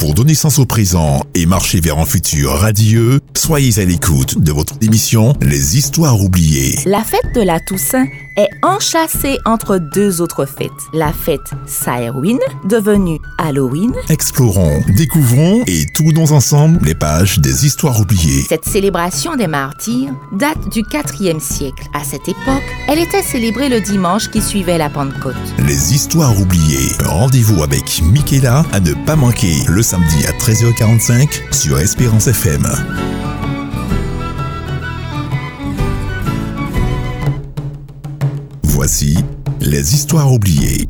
Pour donner sens au présent et marcher vers un futur radieux, soyez à l'écoute de votre émission Les Histoires oubliées. La fête de la Toussaint est enchâssée entre deux autres fêtes. La fête Samhain, devenue Halloween. Explorons, découvrons et tournons ensemble les pages des Histoires oubliées. Cette célébration des martyrs date du 4e siècle. À cette époque, elle était célébrée le dimanche qui suivait la Pentecôte. Les Histoires oubliées. Rendez-vous avec Michaela à ne pas manquer le samedi à 13h45 sur Espérance FM. Voici les histoires oubliées.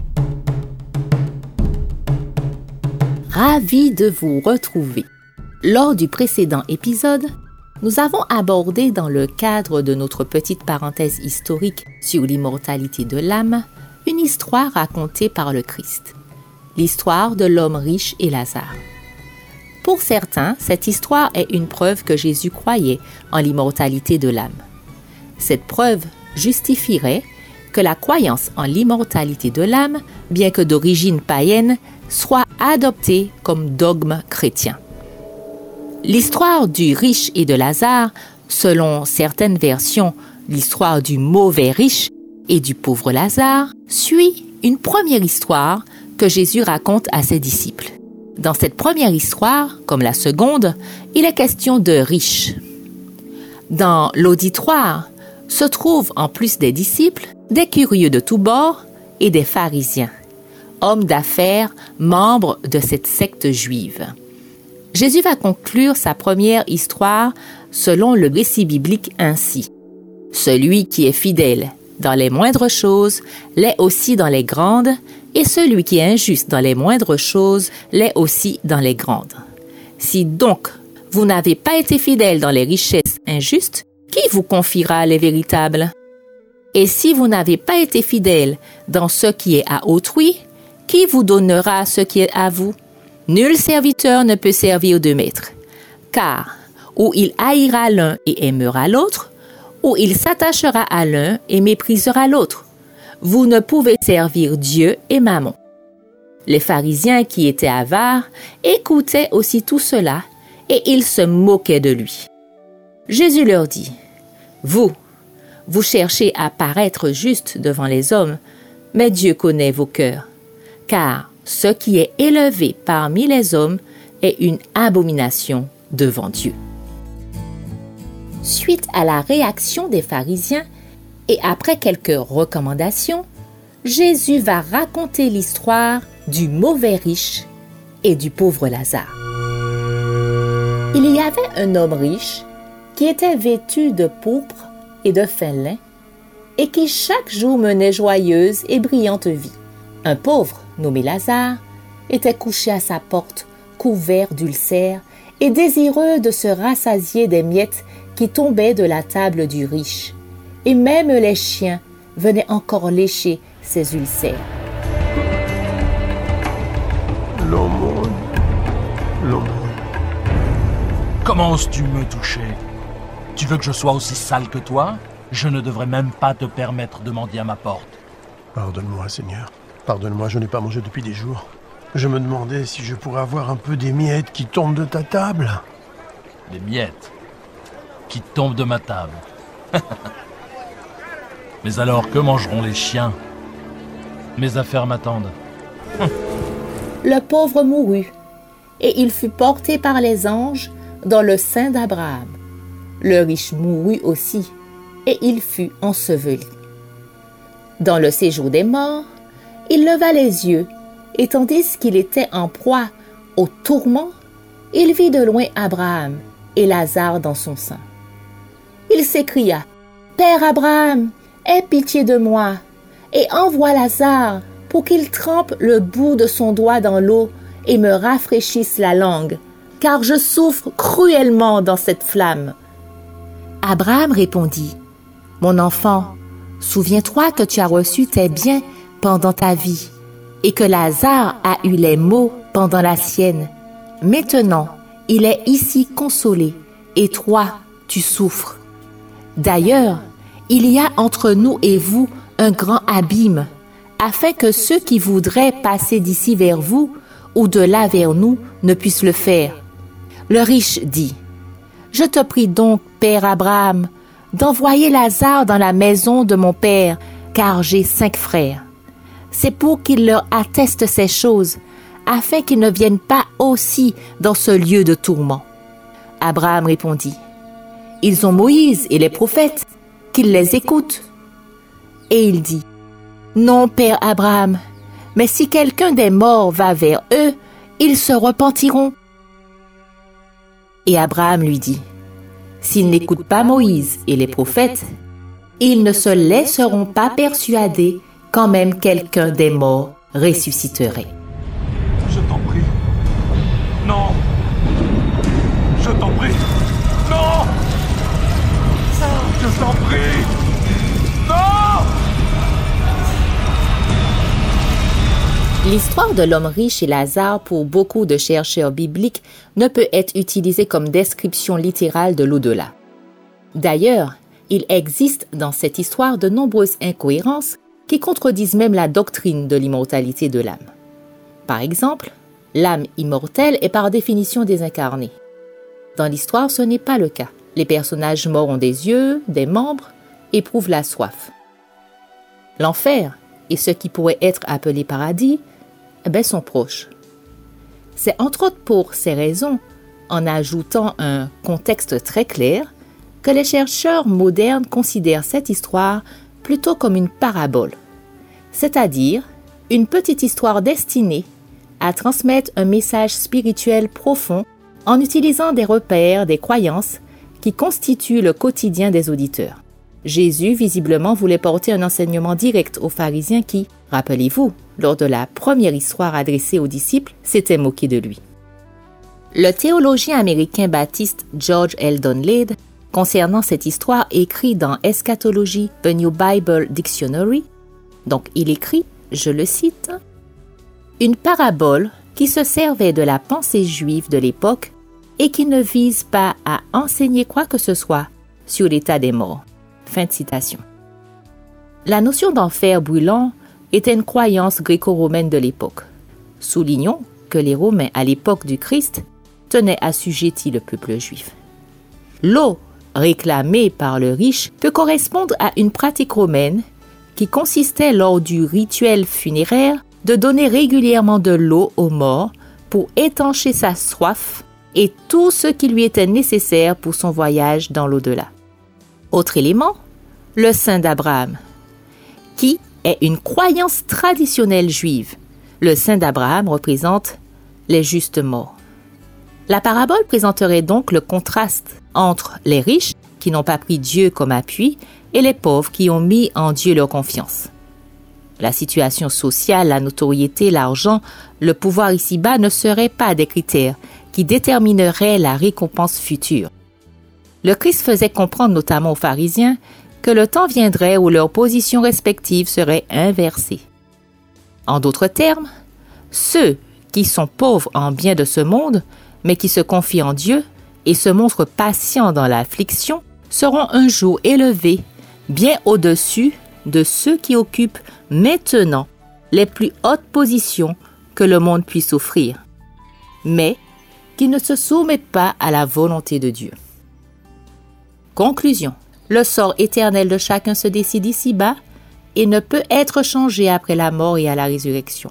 Ravi de vous retrouver. Lors du précédent épisode, nous avons abordé dans le cadre de notre petite parenthèse historique sur l'immortalité de l'âme une histoire racontée par le Christ, l'histoire de l'homme riche et Lazare. Pour certains, cette histoire est une preuve que Jésus croyait en l'immortalité de l'âme. Cette preuve justifierait que la croyance en l'immortalité de l'âme, bien que d'origine païenne, soit adoptée comme dogme chrétien. L'histoire du riche et de Lazare, selon certaines versions, l'histoire du mauvais riche et du pauvre Lazare, suit une première histoire que Jésus raconte à ses disciples. Dans cette première histoire, comme la seconde, il est question de riches. Dans l'auditoire se trouvent, en plus des disciples, des curieux de tous bords et des pharisiens, hommes d'affaires, membres de cette secte juive. Jésus va conclure sa première histoire selon le récit biblique ainsi. Celui qui est fidèle dans les moindres choses l'est aussi dans les grandes, et celui qui est injuste dans les moindres choses l'est aussi dans les grandes. Si donc vous n'avez pas été fidèle dans les richesses injustes, qui vous confiera les véritables? Et si vous n'avez pas été fidèle dans ce qui est à autrui, qui vous donnera ce qui est à vous? Nul serviteur ne peut servir deux maîtres, car ou il haïra l'un et aimera l'autre, ou il s'attachera à l'un et méprisera l'autre. Vous ne pouvez servir Dieu et Mammon. Les pharisiens qui étaient avares écoutaient aussi tout cela et ils se moquaient de lui. Jésus leur dit, Vous, vous cherchez à paraître juste devant les hommes, mais Dieu connaît vos cœurs, car ce qui est élevé parmi les hommes est une abomination devant Dieu. Suite à la réaction des pharisiens et après quelques recommandations, Jésus va raconter l'histoire du mauvais riche et du pauvre Lazare. Il y avait un homme riche qui était vêtu de pourpre et de fin lin et qui chaque jour menait joyeuse et brillante vie. Un pauvre, nommé Lazare, était couché à sa porte, couvert d'ulcères et désireux de se rassasier des miettes qui tombaient de la table du riche. Et même les chiens venaient encore lécher ses ulcères. L'aumône, l'aumône. Comment oses-tu me toucher? Tu veux que je sois aussi sale que toi? Je ne devrais même pas te permettre de mendier à ma porte. Pardonne-moi, Seigneur. Pardonne-moi, je n'ai pas mangé depuis des jours. Je me demandais si je pourrais avoir un peu des miettes qui tombent de ta table. Des miettes qui tombent de ma table. Mais alors, que mangeront les chiens? Mes affaires m'attendent. Le pauvre mourut, et il fut porté par les anges dans le sein d'Abraham. Le riche mourut aussi, et il fut enseveli. Dans le séjour des morts, il leva les yeux, et tandis qu'il était en proie au tourment, il vit de loin Abraham et Lazare dans son sein. Il s'écria, Père Abraham, aie pitié de moi, et envoie Lazare pour qu'il trempe le bout de son doigt dans l'eau et me rafraîchisse la langue, car je souffre cruellement dans cette flamme. Abraham répondit, Mon enfant, souviens-toi que tu as reçu tes biens pendant ta vie, et que Lazare a eu les maux pendant la sienne. Maintenant, il est ici consolé, et toi, tu souffres. D'ailleurs, il y a entre nous et vous un grand abîme, afin que ceux qui voudraient passer d'ici vers vous ou de là vers nous ne puisse le faire. Le riche dit, Je te prie donc, Père Abraham, d'envoyer Lazare dans la maison de mon Père, car j'ai cinq frères. C'est pour qu'il leur atteste ces choses, afin qu'ils ne viennent pas aussi dans ce lieu de tourment. Abraham répondit, Ils ont Moïse et les prophètes, qu'ils les écoutent. Et il dit, Non, Père Abraham, mais si quelqu'un des morts va vers eux, ils se repentiront. Et Abraham lui dit, S'ils n'écoutent pas Moïse et les prophètes, ils ne se laisseront pas persuader quand même quelqu'un des morts ressusciterait. L'histoire de l'homme riche et Lazare pour beaucoup de chercheurs bibliques ne peut être utilisée comme description littérale de l'au-delà. D'ailleurs, il existe dans cette histoire de nombreuses incohérences qui contredisent même la doctrine de l'immortalité de l'âme. Par exemple, l'âme immortelle est par définition désincarnée. Dans l'histoire, ce n'est pas le cas. Les personnages morts ont des yeux, des membres, éprouvent la soif. L'enfer et ce qui pourrait être appelé paradis eh ben, sont proches. C'est entre autres pour ces raisons, en ajoutant un contexte très clair, que les chercheurs modernes considèrent cette histoire plutôt comme une parabole, c'est-à-dire une petite histoire destinée à transmettre un message spirituel profond en utilisant des repères, des croyances qui constituent le quotidien des auditeurs. Jésus visiblement voulait porter un enseignement direct aux pharisiens qui, rappelez-vous, lors de la première histoire adressée aux disciples, s'étaient moqués de lui. Le théologien américain baptiste George Eldon Lade, concernant cette histoire, écrit dans Eschatology, The New Bible Dictionary, donc il écrit, je le cite, Une parabole qui se servait de la pensée juive de l'époque et qui ne vise pas à enseigner quoi que ce soit sur l'état des morts. Fin de citation. La notion d'enfer brûlant était une croyance gréco-romaine de l'époque. Soulignons que les Romains à l'époque du Christ tenaient assujetti le peuple juif. L'eau réclamée par le riche peut correspondre à une pratique romaine qui consistait lors du rituel funéraire de donner régulièrement de l'eau aux morts pour étancher sa soif et tout ce qui lui était nécessaire pour son voyage dans l'au-delà. Autre élément, le sein d'Abraham, qui est une croyance traditionnelle juive. Le sein d'Abraham représente les justes morts. La parabole présenterait donc le contraste entre les riches, qui n'ont pas pris Dieu comme appui, et les pauvres qui ont mis en Dieu leur confiance. La situation sociale, la notoriété, l'argent, le pouvoir ici-bas ne seraient pas des critères qui détermineraient la récompense future. Le Christ faisait comprendre notamment aux pharisiens que le temps viendrait où leurs positions respectives seraient inversées. En d'autres termes, ceux qui sont pauvres en bien de ce monde, mais qui se confient en Dieu et se montrent patients dans l'affliction, seront un jour élevés bien au-dessus de ceux qui occupent maintenant les plus hautes positions que le monde puisse offrir, mais qui ne se soumettent pas à la volonté de Dieu. Conclusion. Le sort éternel de chacun se décide ici-bas et ne peut être changé après la mort et à la résurrection.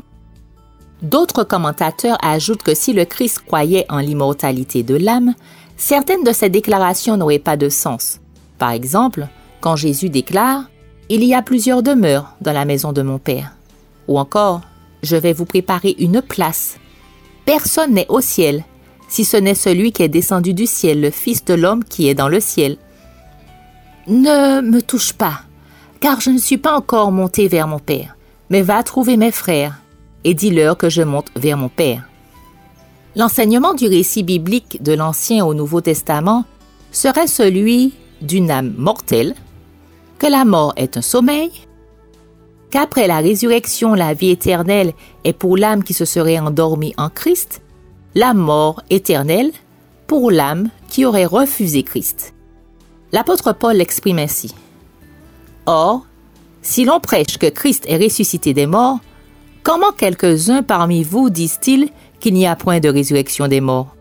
D'autres commentateurs ajoutent que si le Christ croyait en l'immortalité de l'âme, certaines de ses déclarations n'auraient pas de sens. Par exemple, quand Jésus déclare ⁇ Il y a plusieurs demeures dans la maison de mon Père ⁇ ou encore ⁇ Je vais vous préparer une place. Personne n'est au ciel, si ce n'est celui qui est descendu du ciel, le Fils de l'homme qui est dans le ciel. Ne me touche pas, car je ne suis pas encore monté vers mon Père, mais va trouver mes frères et dis-leur que je monte vers mon Père. L'enseignement du récit biblique de l'Ancien au Nouveau Testament serait celui d'une âme mortelle, que la mort est un sommeil, qu'après la résurrection, la vie éternelle est pour l'âme qui se serait endormie en Christ, la mort éternelle pour l'âme qui aurait refusé Christ. L'apôtre Paul l'exprime ainsi. Or, si l'on prêche que Christ est ressuscité des morts, comment quelques-uns parmi vous disent-ils qu'il n'y a point de résurrection des morts?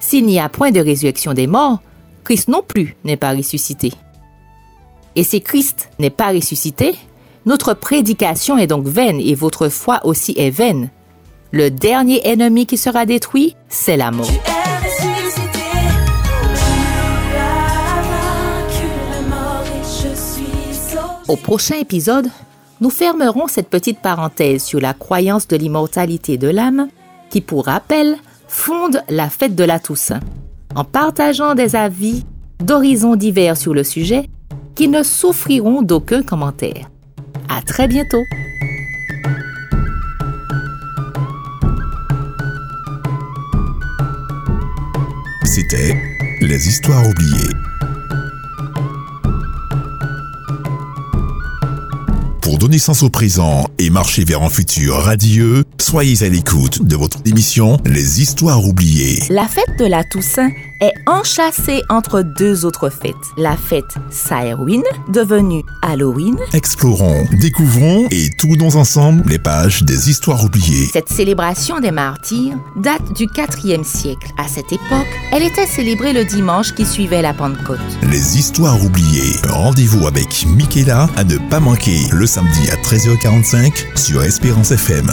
S'il n'y a point de résurrection des morts, Christ non plus n'est pas ressuscité. Et si Christ n'est pas ressuscité, notre prédication est donc vaine et votre foi aussi est vaine. Le dernier ennemi qui sera détruit, c'est la mort. Au prochain épisode, nous fermerons cette petite parenthèse sur la croyance de l'immortalité de l'âme qui, pour rappel, fonde la fête de la Toussaint, en partageant des avis d'horizons divers sur le sujet qui ne souffriront d'aucun commentaire. À très bientôt! C'était Les Histoires oubliées. Donner sens au présent et marcher vers un futur radieux, soyez à l'écoute de votre émission Les Histoires oubliées. La fête de la Toussaint est enchâssée entre deux autres fêtes. La fête Samhain, devenue Halloween. Explorons, découvrons et tournons ensemble les pages des Histoires oubliées. Cette célébration des martyrs date du 4e siècle. À cette époque, elle était célébrée le dimanche qui suivait la Pentecôte. Les Histoires oubliées. Rendez-vous avec Michaela à ne pas manquer le samedi à 13h45 sur Espérance FM.